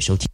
收听。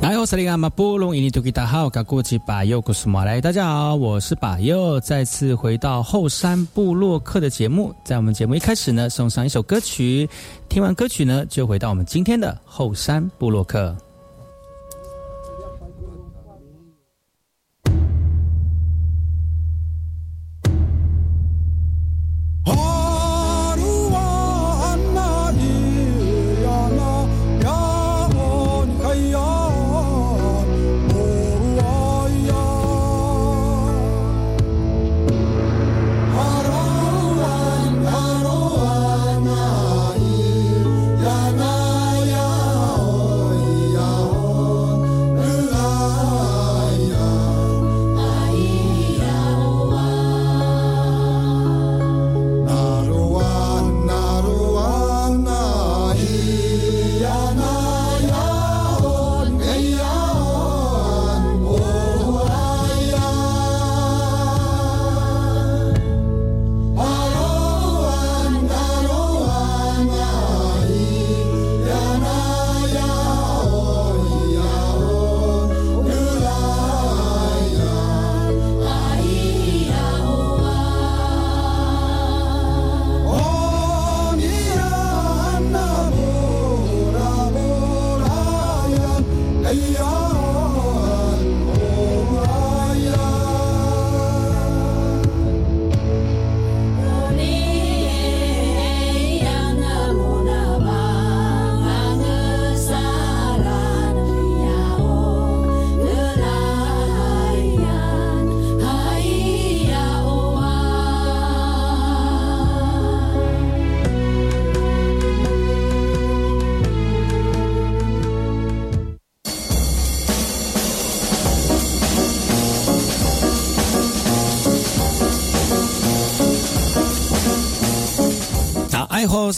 哎，我是利亚马布隆，印尼土著大家好，我是把右，再次回到后山部落客的节目。在我们节目一开始呢，送上一首歌曲，听完歌曲呢，就回到我们今天的后山部落客。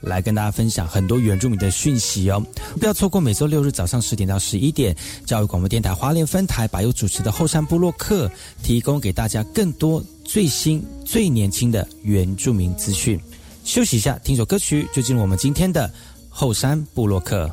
来跟大家分享很多原住民的讯息哦，不要错过每周六日早上十点到十一点，教育广播电台花莲分台把有主持的后山部落客，提供给大家更多最新、最年轻的原住民资讯。休息一下，听首歌曲，就进入我们今天的后山部落客。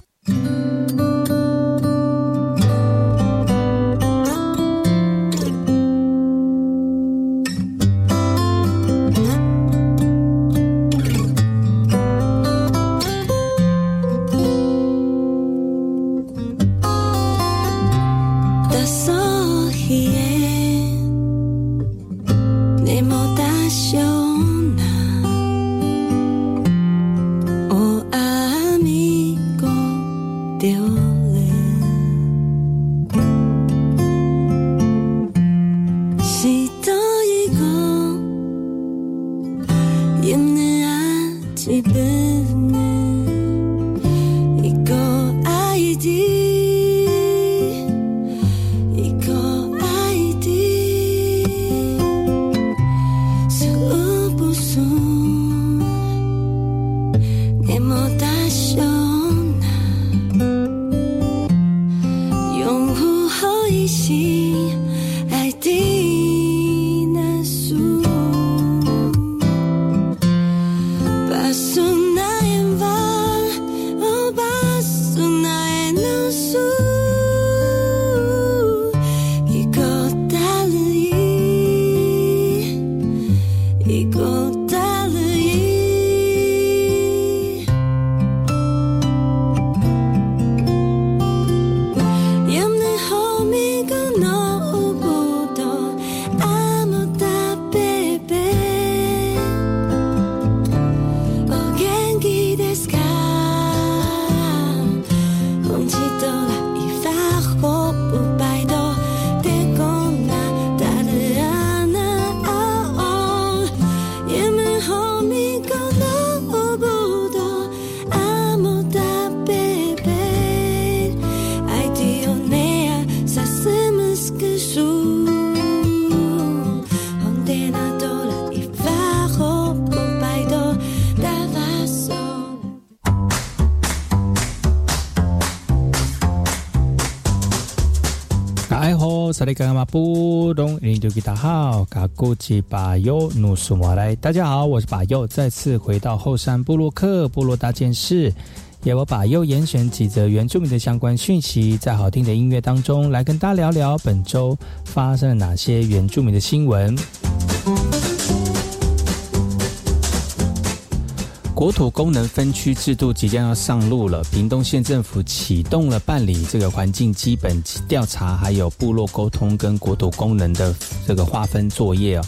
利嘎玛布隆，印度吉达号卡古吉巴尤努苏马来。大家好，我是巴尤，再次回到后山部落克部落大件事，也我把尤严选几则原住民的相关讯息，在好听的音乐当中来跟大家聊聊本周发生了哪些原住民的新闻。国土功能分区制度即将要上路了，屏东县政府启动了办理这个环境基本调查，还有部落沟通跟国土功能的这个划分作业哦。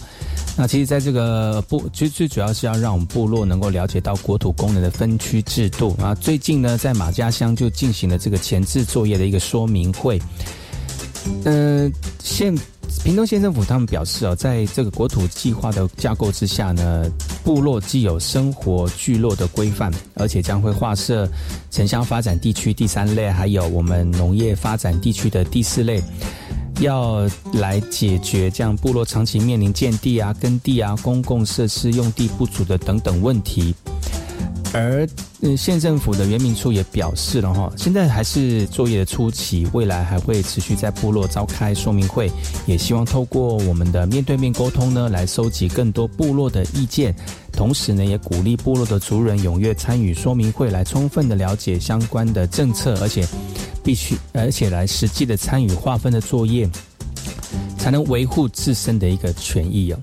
那其实，在这个部，其实最主要是要让我们部落能够了解到国土功能的分区制度啊。最近呢，在马家乡就进行了这个前置作业的一个说明会。嗯，县。屏东县政府他们表示哦，在这个国土计划的架构之下呢，部落既有生活聚落的规范，而且将会划设城乡发展地区第三类，还有我们农业发展地区的第四类，要来解决这样部落长期面临建地啊、耕地啊、公共设施用地不足的等等问题。而嗯，县政府的原民处也表示了哈，现在还是作业的初期，未来还会持续在部落召开说明会，也希望透过我们的面对面沟通呢，来收集更多部落的意见，同时呢，也鼓励部落的族人踊跃参与说明会，来充分的了解相关的政策，而且必须而且来实际的参与划分的作业，才能维护自身的一个权益哦。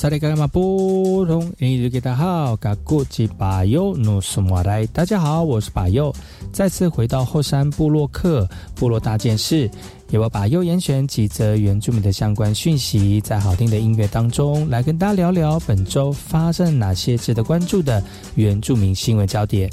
萨利嘎玛布隆，日给大家好，嘎古吉巴尤努苏马来，大家好，我是巴尤，再次回到后山部落客部落大件事，也要把优严选几则原住民的相关讯息，在好听的音乐当中来跟大家聊聊本周发生哪些值得关注的原住民新闻焦点。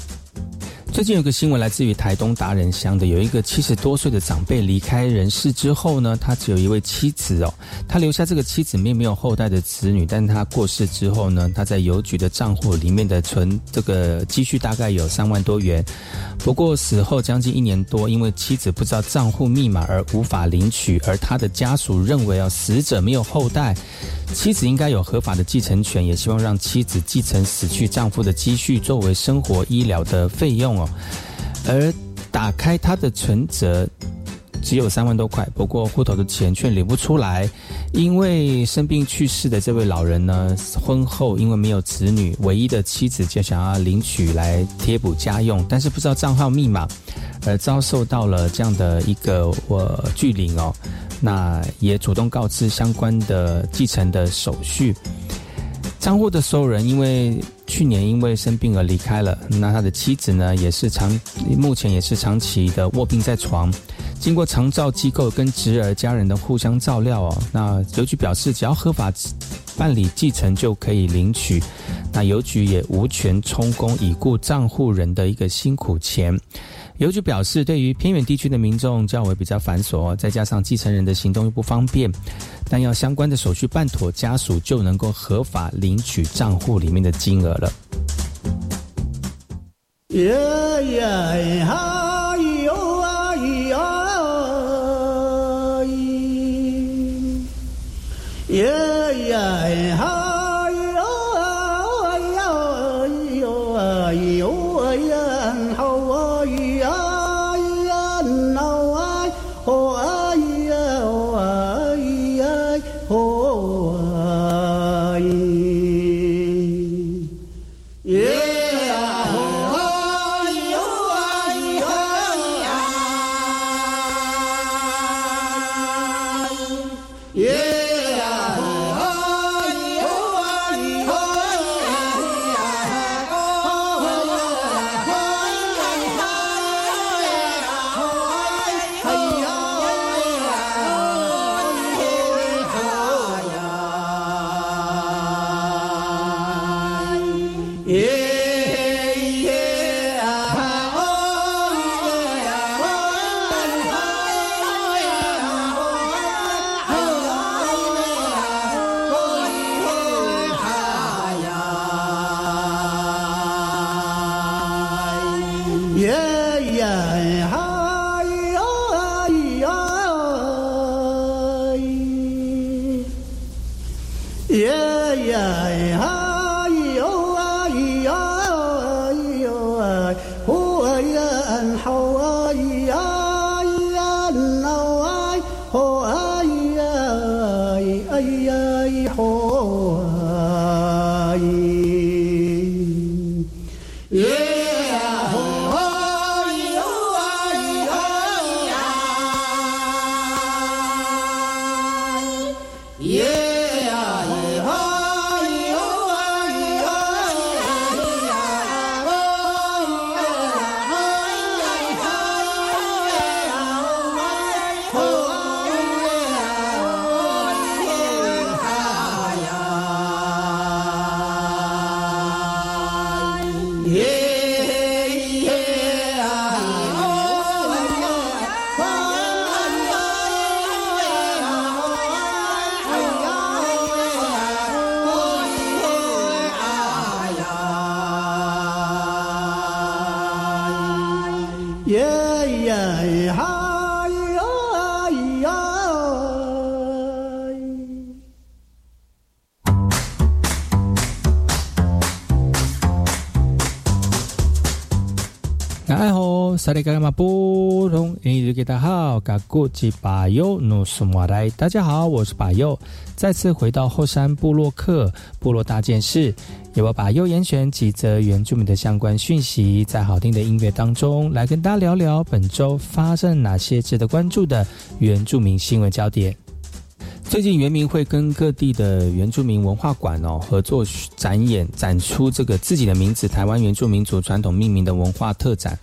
最近有个新闻来自于台东达人乡的，有一个七十多岁的长辈离开人世之后呢，他只有一位妻子哦，他留下这个妻子并没有后代的子女，但他过世之后呢，他在邮局的账户里面的存这个积蓄大概有三万多元，不过死后将近一年多，因为妻子不知道账户密码而无法领取，而他的家属认为哦，死者没有后代。妻子应该有合法的继承权，也希望让妻子继承死去丈夫的积蓄作为生活医疗的费用。哦。而打开他的存折只有三万多块，不过户头的钱却领不出来，因为生病去世的这位老人呢，婚后因为没有子女，唯一的妻子就想要领取来贴补家用，但是不知道账号密码，而遭受到了这样的一个我拒领哦。那也主动告知相关的继承的手续。账户的所有人因为去年因为生病而离开了，那他的妻子呢也是长目前也是长期的卧病在床。经过长照机构跟侄儿家人的互相照料哦，那邮局表示只要合法办理继承就可以领取。那邮局也无权充公已故账户人的一个辛苦钱。邮局表示，对于偏远地区的民众较为比较繁琐，再加上继承人的行动又不方便，但要相关的手续办妥，家属就能够合法领取账户里面的金额了。萨利嘎玛布隆，印尼给大家好，嘎古吉巴尤努苏马来，大家好，我是巴尤，再次回到后山部落客部落大件事，由我巴尤严选几则原住民的相关讯息，在好听的音乐当中来跟大家聊聊本周发生哪些值得关注的原住民新闻焦点。最近原民会跟各地的原住民文化馆哦合作展演，展出这个自己的名字——台湾原住民族传统命名的文化特展。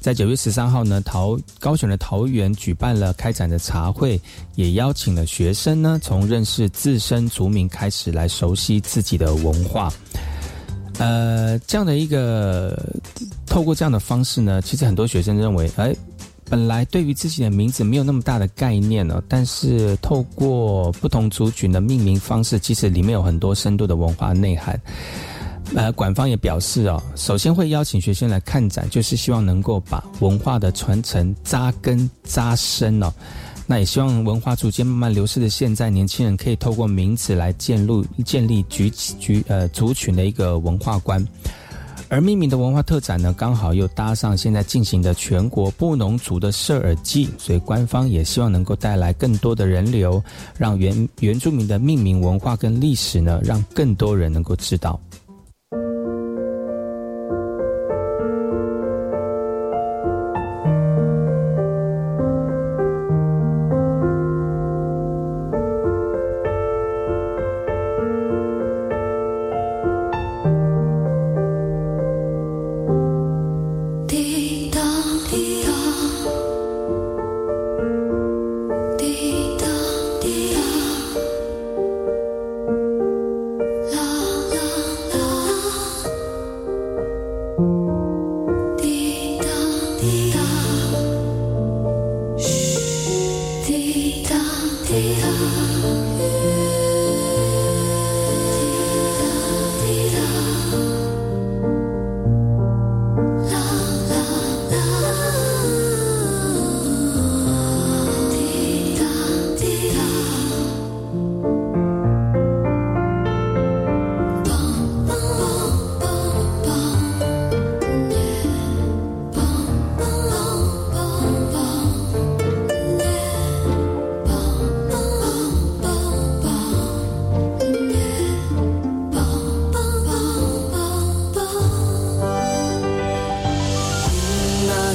在九月十三号呢，桃高雄的桃园举办了开展的茶会，也邀请了学生呢，从认识自身族名开始，来熟悉自己的文化。呃，这样的一个透过这样的方式呢，其实很多学生认为，哎，本来对于自己的名字没有那么大的概念呢，但是透过不同族群的命名方式，其实里面有很多深度的文化内涵。呃，馆方也表示哦，首先会邀请学生来看展，就是希望能够把文化的传承扎根扎深哦。那也希望文化逐渐慢慢流失的现在，年轻人可以透过名字来建立建立局局呃族群的一个文化观。而命名的文化特展呢，刚好又搭上现在进行的全国布农族的射耳祭，所以官方也希望能够带来更多的人流，让原原住民的命名文化跟历史呢，让更多人能够知道。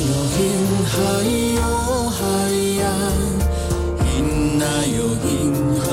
哟云海哟海呀云呐哟云海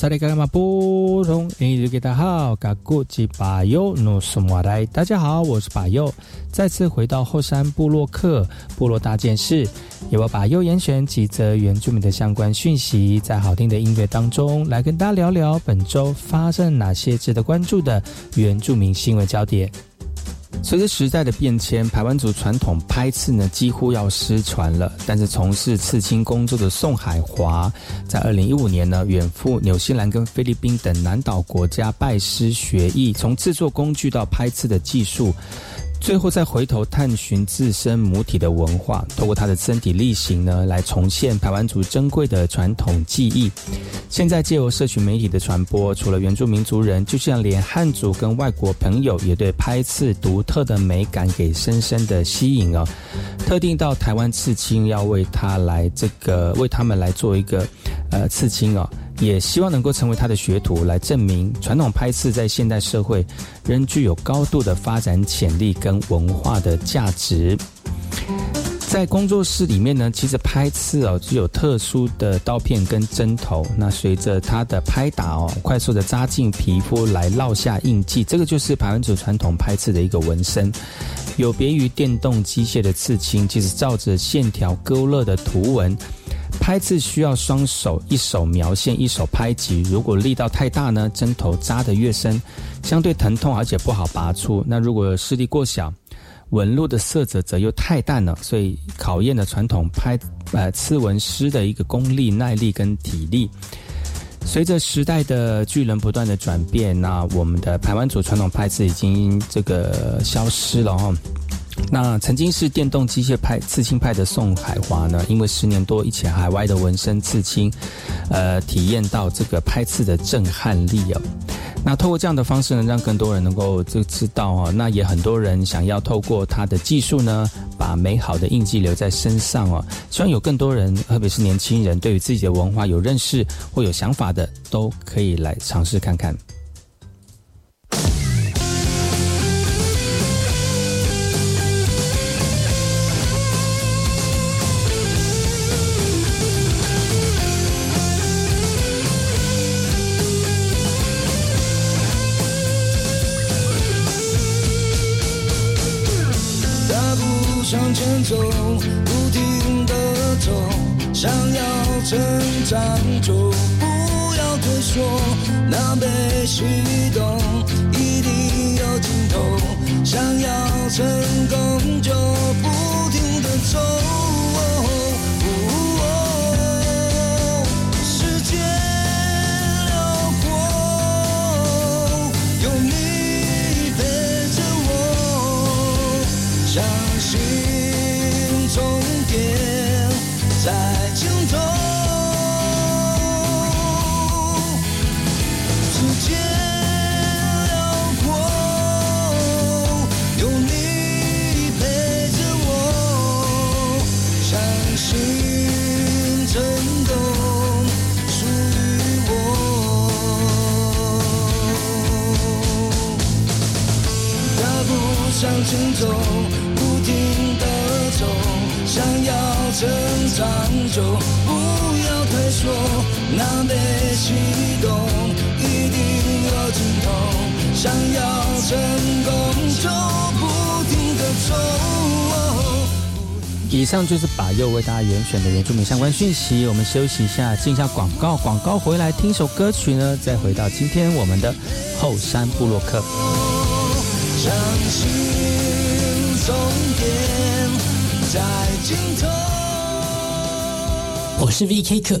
萨利嘎玛布隆，印尼给大家好，嘎古吉巴尤努苏马来，大家好，我是巴尤，再次回到后山部落客部落大件事，由我巴尤严选几则原住民的相关讯息，在好听的音乐当中来跟大家聊聊本周发生哪些值得关注的原住民新闻焦点。随着时代的变迁，台湾族传统拍刺呢几乎要失传了。但是从事刺青工作的宋海华，在二零一五年呢远赴纽西兰跟菲律宾等南岛国家拜师学艺，从制作工具到拍刺的技术。最后再回头探寻自身母体的文化，透过他的身体力行呢，来重现台湾族珍贵的传统技艺。现在借由社群媒体的传播，除了原住民族人，就像连汉族跟外国朋友也对拍刺独特的美感给深深的吸引哦。特定到台湾刺青，要为他来这个为他们来做一个呃刺青哦。也希望能够成为他的学徒，来证明传统拍刺在现代社会仍具有高度的发展潜力跟文化的价值。在工作室里面呢，其实拍刺哦，具有特殊的刀片跟针头。那随着它的拍打哦，快速的扎进皮肤来烙下印记，这个就是台湾族传统拍刺的一个纹身。有别于电动机械的刺青，其实照着线条勾勒的图文。拍刺需要双手一手描线，一手拍击。如果力道太大呢，针头扎得越深，相对疼痛，而且不好拔出。那如果施力过小，纹路的色泽则又太淡了，所以考验了传统拍呃刺纹师的一个功力、耐力跟体力。随着时代的巨人不断的转变，那我们的台湾族传统拍刺已经这个消失了哈。那曾经是电动机械派刺青派的宋海华呢，因为十年多一起海外的纹身刺青，呃，体验到这个拍刺的震撼力哦。那透过这样的方式呢，让更多人能够就知道哦。那也很多人想要透过他的技术呢，把美好的印记留在身上哦。希望有更多人，特别是年轻人，对于自己的文化有认识或有想法的，都可以来尝试看看。往前走，不停的走，想要成长就不要退缩，那被启动一定有尽头，想要成功就不停的走。南北西东一定有尽头，想要成功就不停地走。以上就是把右为大家严选的原住民相关讯息。我们休息一下，进一下广告，广告回来听首歌曲呢，再回到今天我们的后山部落客。相信终点在尽头。我是 VK 客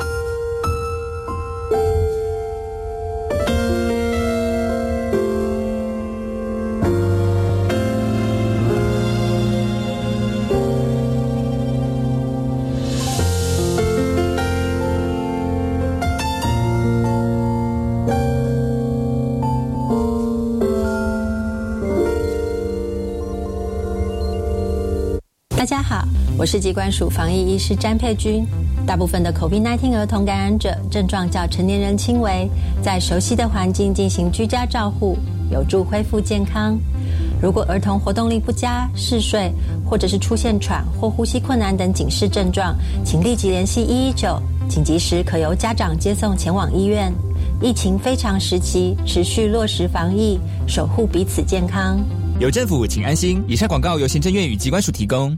是疾管署防疫医师詹佩君。大部分的 COVID-19 儿童感染者症状较成年人轻微，在熟悉的环境进行居家照护，有助恢复健康。如果儿童活动力不佳、嗜睡，或者是出现喘或呼吸困难等警示症状，请立即联系一一九，紧急时可由家长接送前往医院。疫情非常时期，持续落实防疫，守护彼此健康。有政府，请安心。以上广告由行政院与机关署提供。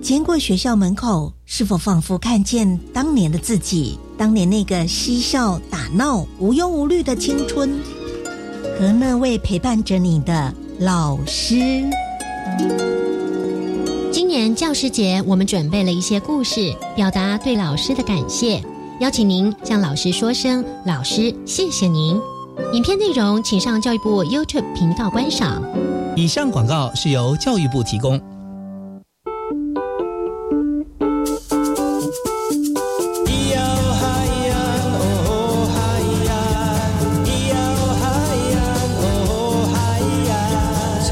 经过学校门口，是否仿佛看见当年的自己？当年那个嬉笑打闹、无忧无虑的青春，和那位陪伴着你的老师。今年教师节，我们准备了一些故事，表达对老师的感谢，邀请您向老师说声“老师，谢谢您”。影片内容请上教育部 YouTube 频道观赏。以上广告是由教育部提供。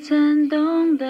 才懂得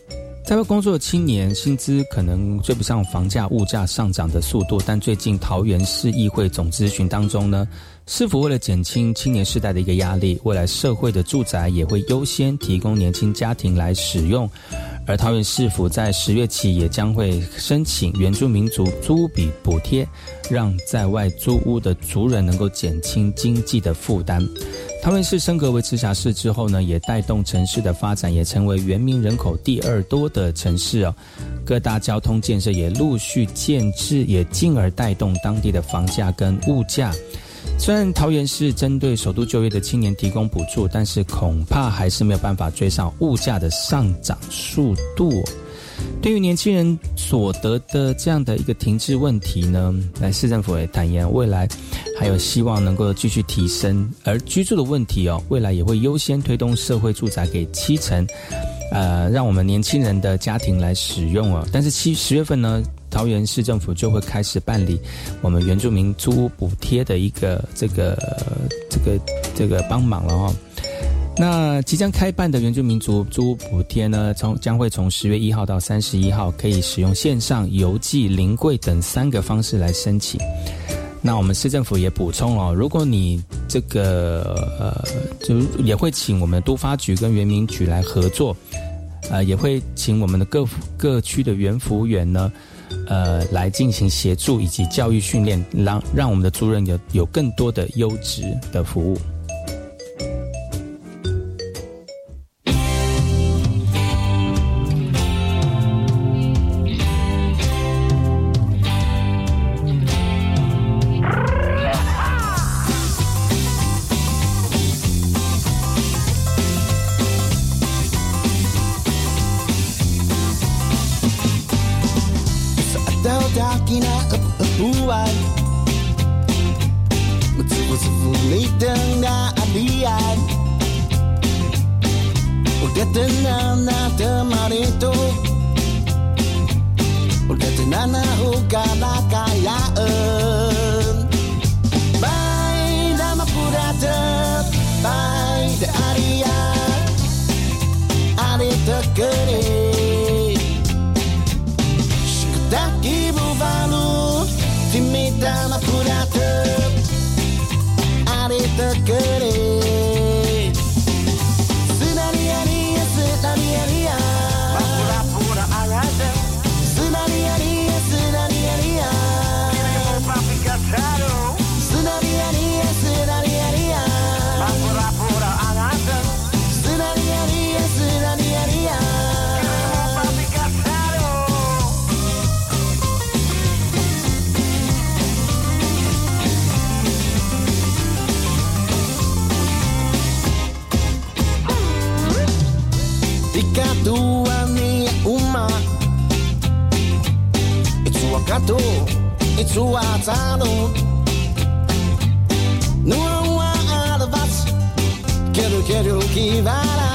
在外工作的青年薪资可能追不上房价、物价上涨的速度，但最近桃园市议会总咨询当中呢，是否为了减轻青年世代的一个压力，未来社会的住宅也会优先提供年轻家庭来使用？而桃园市府在十月起也将会申请原住民族租比补贴，让在外租屋的族人能够减轻经济的负担。桃园市升格为直辖市之后呢，也带动城市的发展，也成为原民人口第二多的城市哦。各大交通建设也陆续建制，也进而带动当地的房价跟物价。虽然桃园市针对首都就业的青年提供补助，但是恐怕还是没有办法追上物价的上涨速度。对于年轻人所得的这样的一个停滞问题呢，来市政府也坦言，未来还有希望能够继续提升。而居住的问题哦，未来也会优先推动社会住宅给七成，呃，让我们年轻人的家庭来使用哦。但是七十月份呢？桃园市政府就会开始办理我们原住民租屋补贴的一个这个这个这个帮忙了哦。那即将开办的原住民族租屋补贴呢，从将会从十月一号到三十一号，可以使用线上、邮寄、临柜等三个方式来申请。那我们市政府也补充哦，如果你这个呃，就也会请我们都发局跟原民局来合作，呃，也会请我们的各各区的原服务员呢。呃，来进行协助以及教育训练，让让我们的族人有有更多的优质的服务。tuani umma. Itsua kato, itsua tano Nuwa alvas, keru keru kivara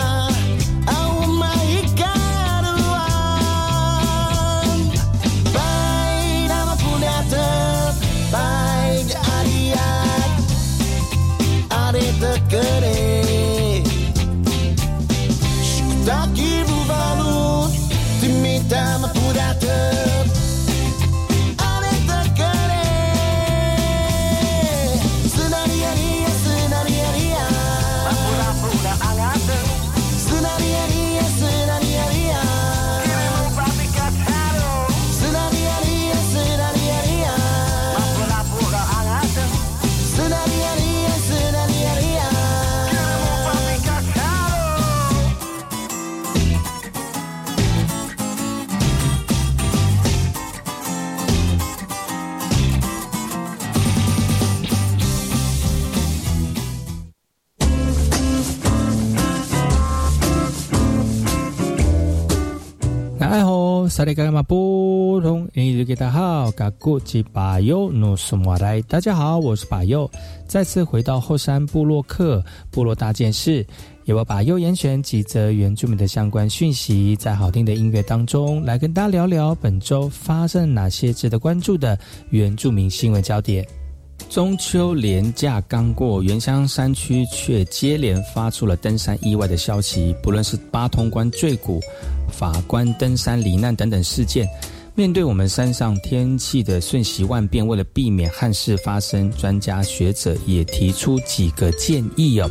萨利嘎玛布隆，英语给大家好，嘎古吉巴尤努苏马来，大家好，我是巴尤，再次回到后山部落客部落大件事，也我把优严选几则原住民的相关讯息，在好听的音乐当中来跟大家聊聊本周发生哪些值得关注的原住民新闻焦点。中秋连假刚过，原乡山区却接连发出了登山意外的消息，不论是八通关坠谷、法官登山罹难等等事件。面对我们山上天气的瞬息万变，为了避免憾事发生，专家学者也提出几个建议哦。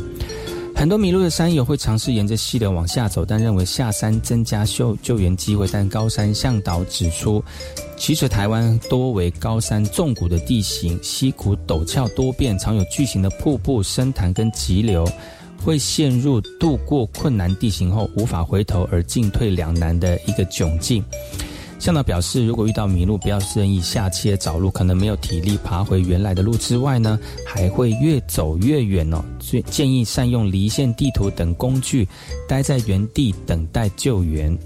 很多迷路的山友会尝试沿着溪流往下走，但认为下山增加救救援机会。但高山向导指出，其实台湾多为高山纵谷的地形，溪谷陡峭多变，常有巨型的瀑布、深潭跟急流，会陷入渡过困难地形后无法回头而进退两难的一个窘境。向导表示，如果遇到迷路，不要任意下切找路，可能没有体力爬回原来的路之外呢，还会越走越远哦。所以建议善用离线地图等工具，待在原地等待救援。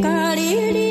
Cariri.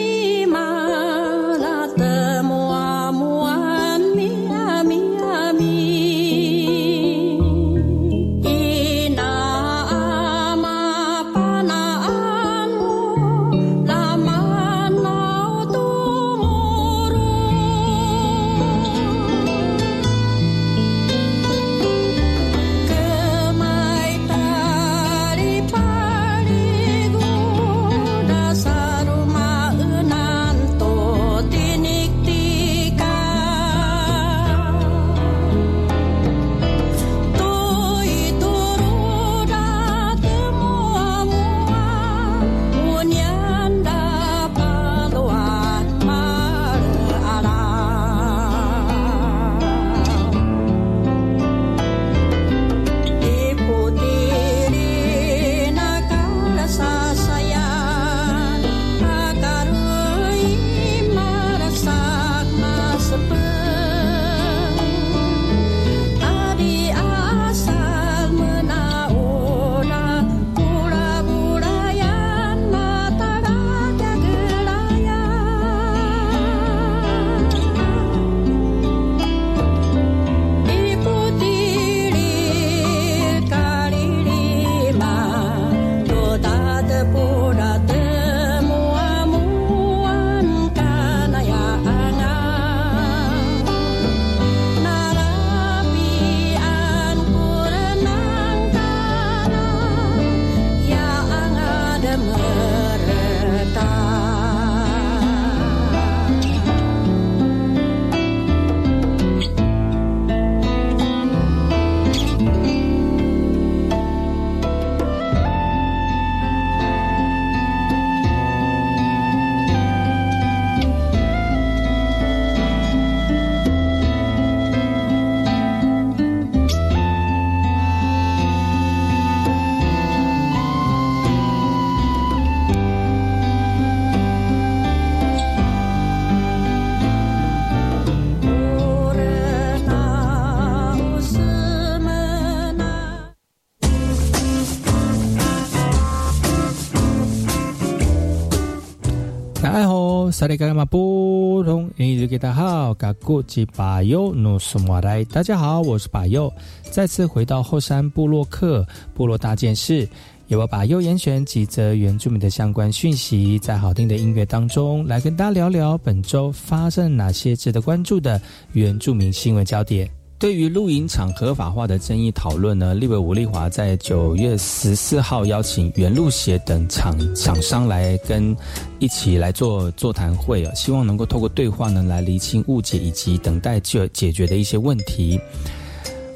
萨利嘎玛布隆，印日给大好，嘎古吉巴尤努苏马来，大家好，我是巴尤，再次回到后山部落客部落大件事，由我把优严选几则原住民的相关讯息，在好听的音乐当中来跟大家聊聊本周发生哪些值得关注的原住民新闻焦点。对于露营场合法化的争议讨论呢，立委吴立华在九月十四号邀请原路协等厂厂商来跟一起来做座谈会啊，希望能够透过对话呢来厘清误解以及等待就解决的一些问题。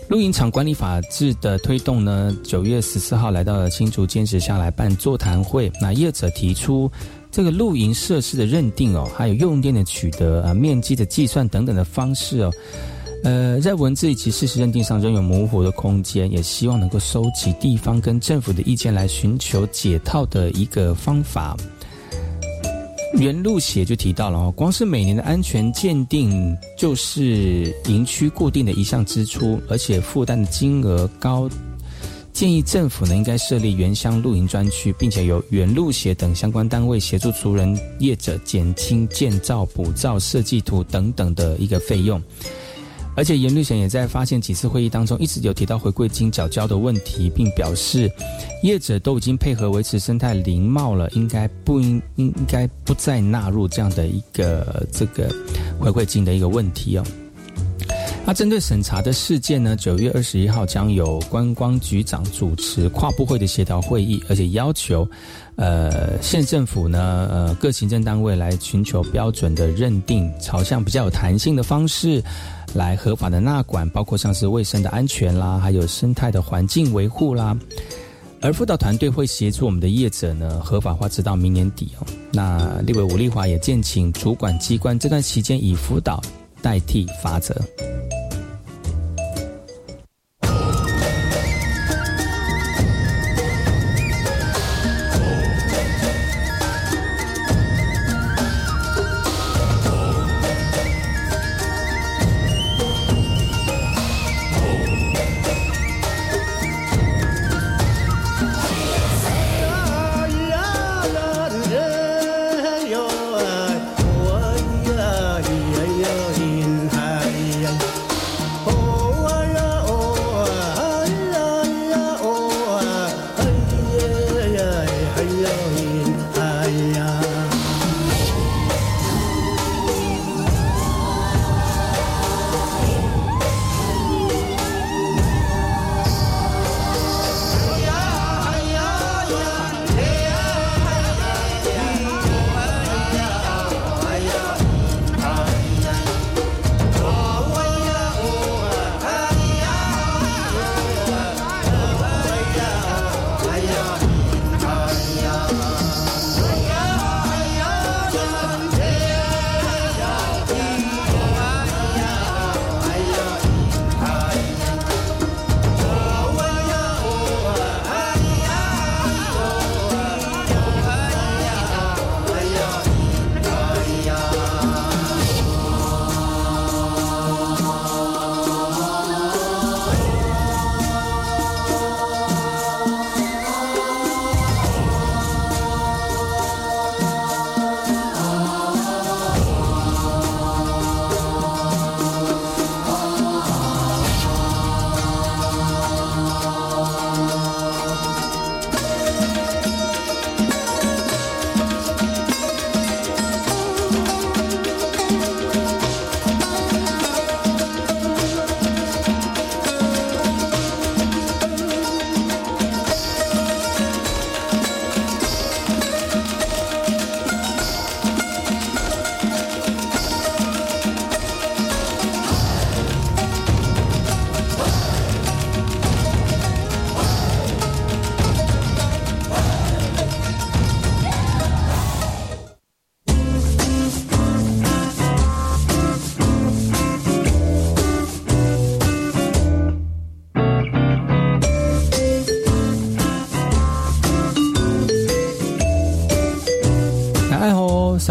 露营场管理法制的推动呢，九月十四号来到了新竹，坚持下来办座谈会。那业者提出这个露营设施的认定哦，还有用电的取得啊、面积的计算等等的方式哦。呃，在文字以及事实认定上仍有模糊的空间，也希望能够收集地方跟政府的意见，来寻求解套的一个方法。原路写就提到了哦，光是每年的安全鉴定就是营区固定的一项支出，而且负担的金额高。建议政府呢应该设立原乡露营专区，并且由原路协等相关单位协助族人业者减轻建造、补造、设计图等等的一个费用。而且严律贤也在发现几次会议当中，一直有提到回馈金缴交的问题，并表示业者都已经配合维持生态林貌了，应该不应应该不再纳入这样的一个这个回馈金的一个问题哦。那针对审查的事件呢，九月二十一号将有观光局长主持跨部会的协调会议，而且要求呃县政府呢呃各行政单位来寻求标准的认定，朝向比较有弹性的方式。来合法的纳管，包括像是卫生的安全啦，还有生态的环境维护啦。而辅导团队会协助我们的业者呢，合法化直到明年底哦。那立委吴立华也建请主管机关这段期间以辅导代替罚则。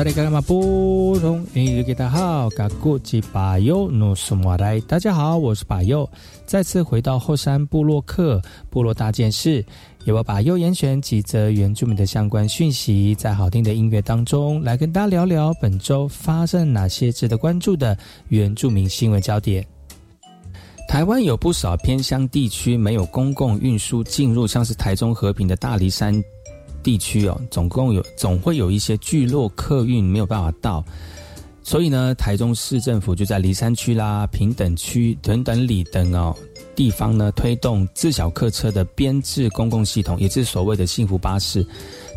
大家好，我是巴佑，再次回到后山部落客部落大件事，由我把佑严选几则原住民的相关讯息，在好听的音乐当中来跟大家聊聊本周发生哪些值得关注的原住民新闻焦点。台湾有不少偏乡地区没有公共运输进入，像是台中和平的大梨山。地区哦，总共有总会有一些聚落客运没有办法到，所以呢，台中市政府就在离山区啦、平等区等等里等哦地方呢，推动自小客车的编制公共系统，也就是所谓的幸福巴士。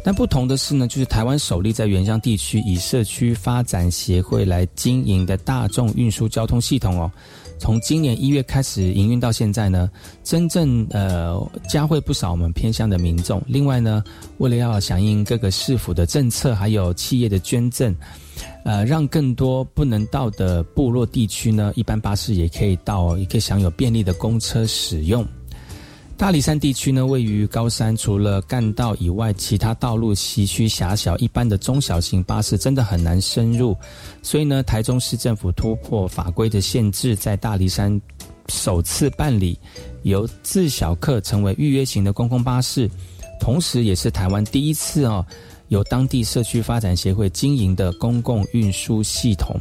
但不同的是呢，就是台湾首例在原乡地区以社区发展协会来经营的大众运输交通系统哦。从今年一月开始营运到现在呢，真正呃加惠不少我们偏乡的民众。另外呢，为了要响应各个市府的政策，还有企业的捐赠，呃，让更多不能到的部落地区呢，一般巴士也可以到，也可以享有便利的公车使用。大理山地区呢，位于高山，除了干道以外，其他道路崎岖狭小，一般的中小型巴士真的很难深入。所以呢，台中市政府突破法规的限制，在大理山首次办理由自小客成为预约型的公共巴士，同时也是台湾第一次哦，由当地社区发展协会经营的公共运输系统。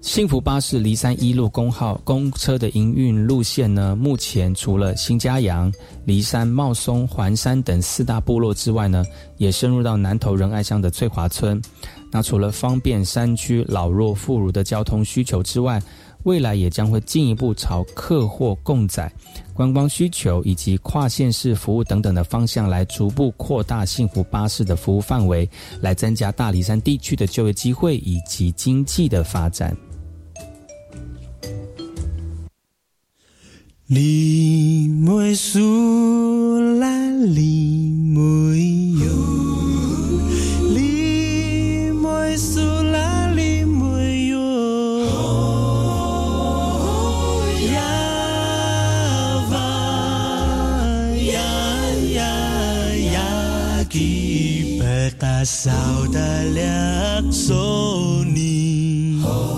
幸福巴士离山一路公号公车的营运路线呢，目前除了新家阳、离山、茂松、环山等四大部落之外呢，也深入到南投仁爱乡的翠华村。那除了方便山区老弱妇孺的交通需求之外，未来也将会进一步朝客货共载、观光需求以及跨县市服务等等的方向来逐步扩大幸福巴士的服务范围，来增加大理山地区的就业机会以及经济的发展。你没输啦，你没有，你没输啦，你没有。呀吧呀呀呀，ki pekasau dalyak soni. Bekasauda,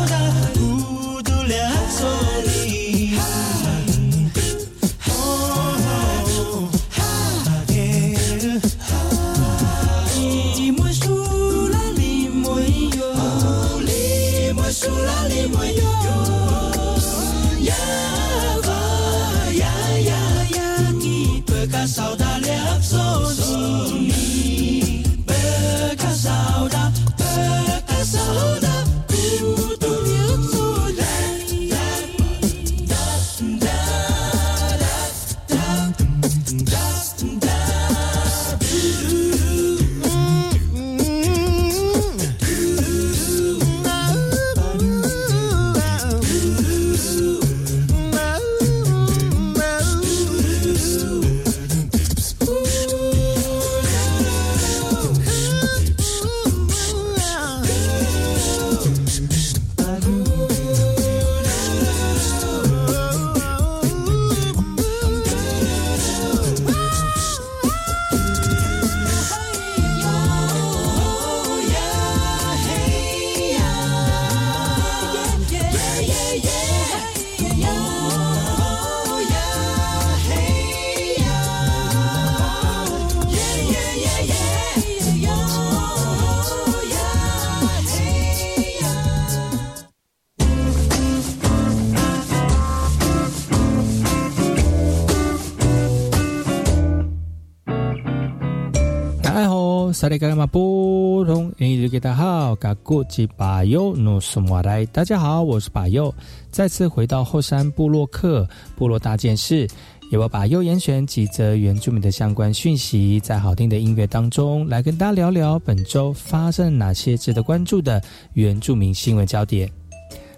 ho, saya kagak mampu dong. Ini kita hao gagu ji 巴尤努什么来？大家好，我是巴佑，再次回到后山部落客部落大件事，也我把佑严选几则原住民的相关讯息，在好听的音乐当中来跟大家聊聊本周发生哪些值得关注的原住民新闻焦点。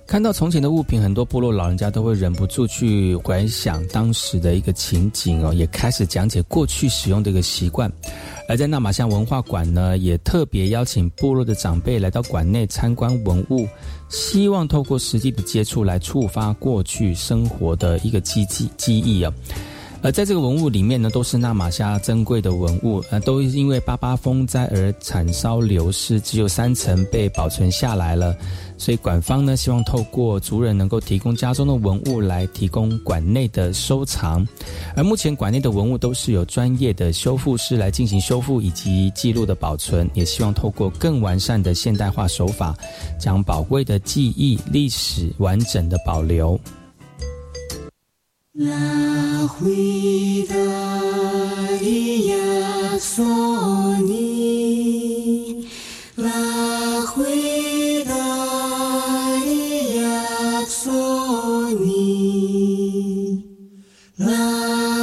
看到从前的物品，很多部落老人家都会忍不住去回想当时的一个情景哦，也开始讲解过去使用的一个习惯。而在纳马乡文化馆呢，也特别邀请部落的长辈来到馆内参观文物，希望透过实际的接触来触发过去生活的一个记记记忆啊。而在这个文物里面呢，都是纳马夏珍贵的文物，呃，都因为八八风灾而惨烧流失，只有三层被保存下来了。所以馆方呢，希望透过族人能够提供家中的文物来提供馆内的收藏。而目前馆内的文物都是有专业的修复师来进行修复以及记录的保存，也希望透过更完善的现代化手法，将宝贵的记忆历史完整的保留。La vida es un carrusel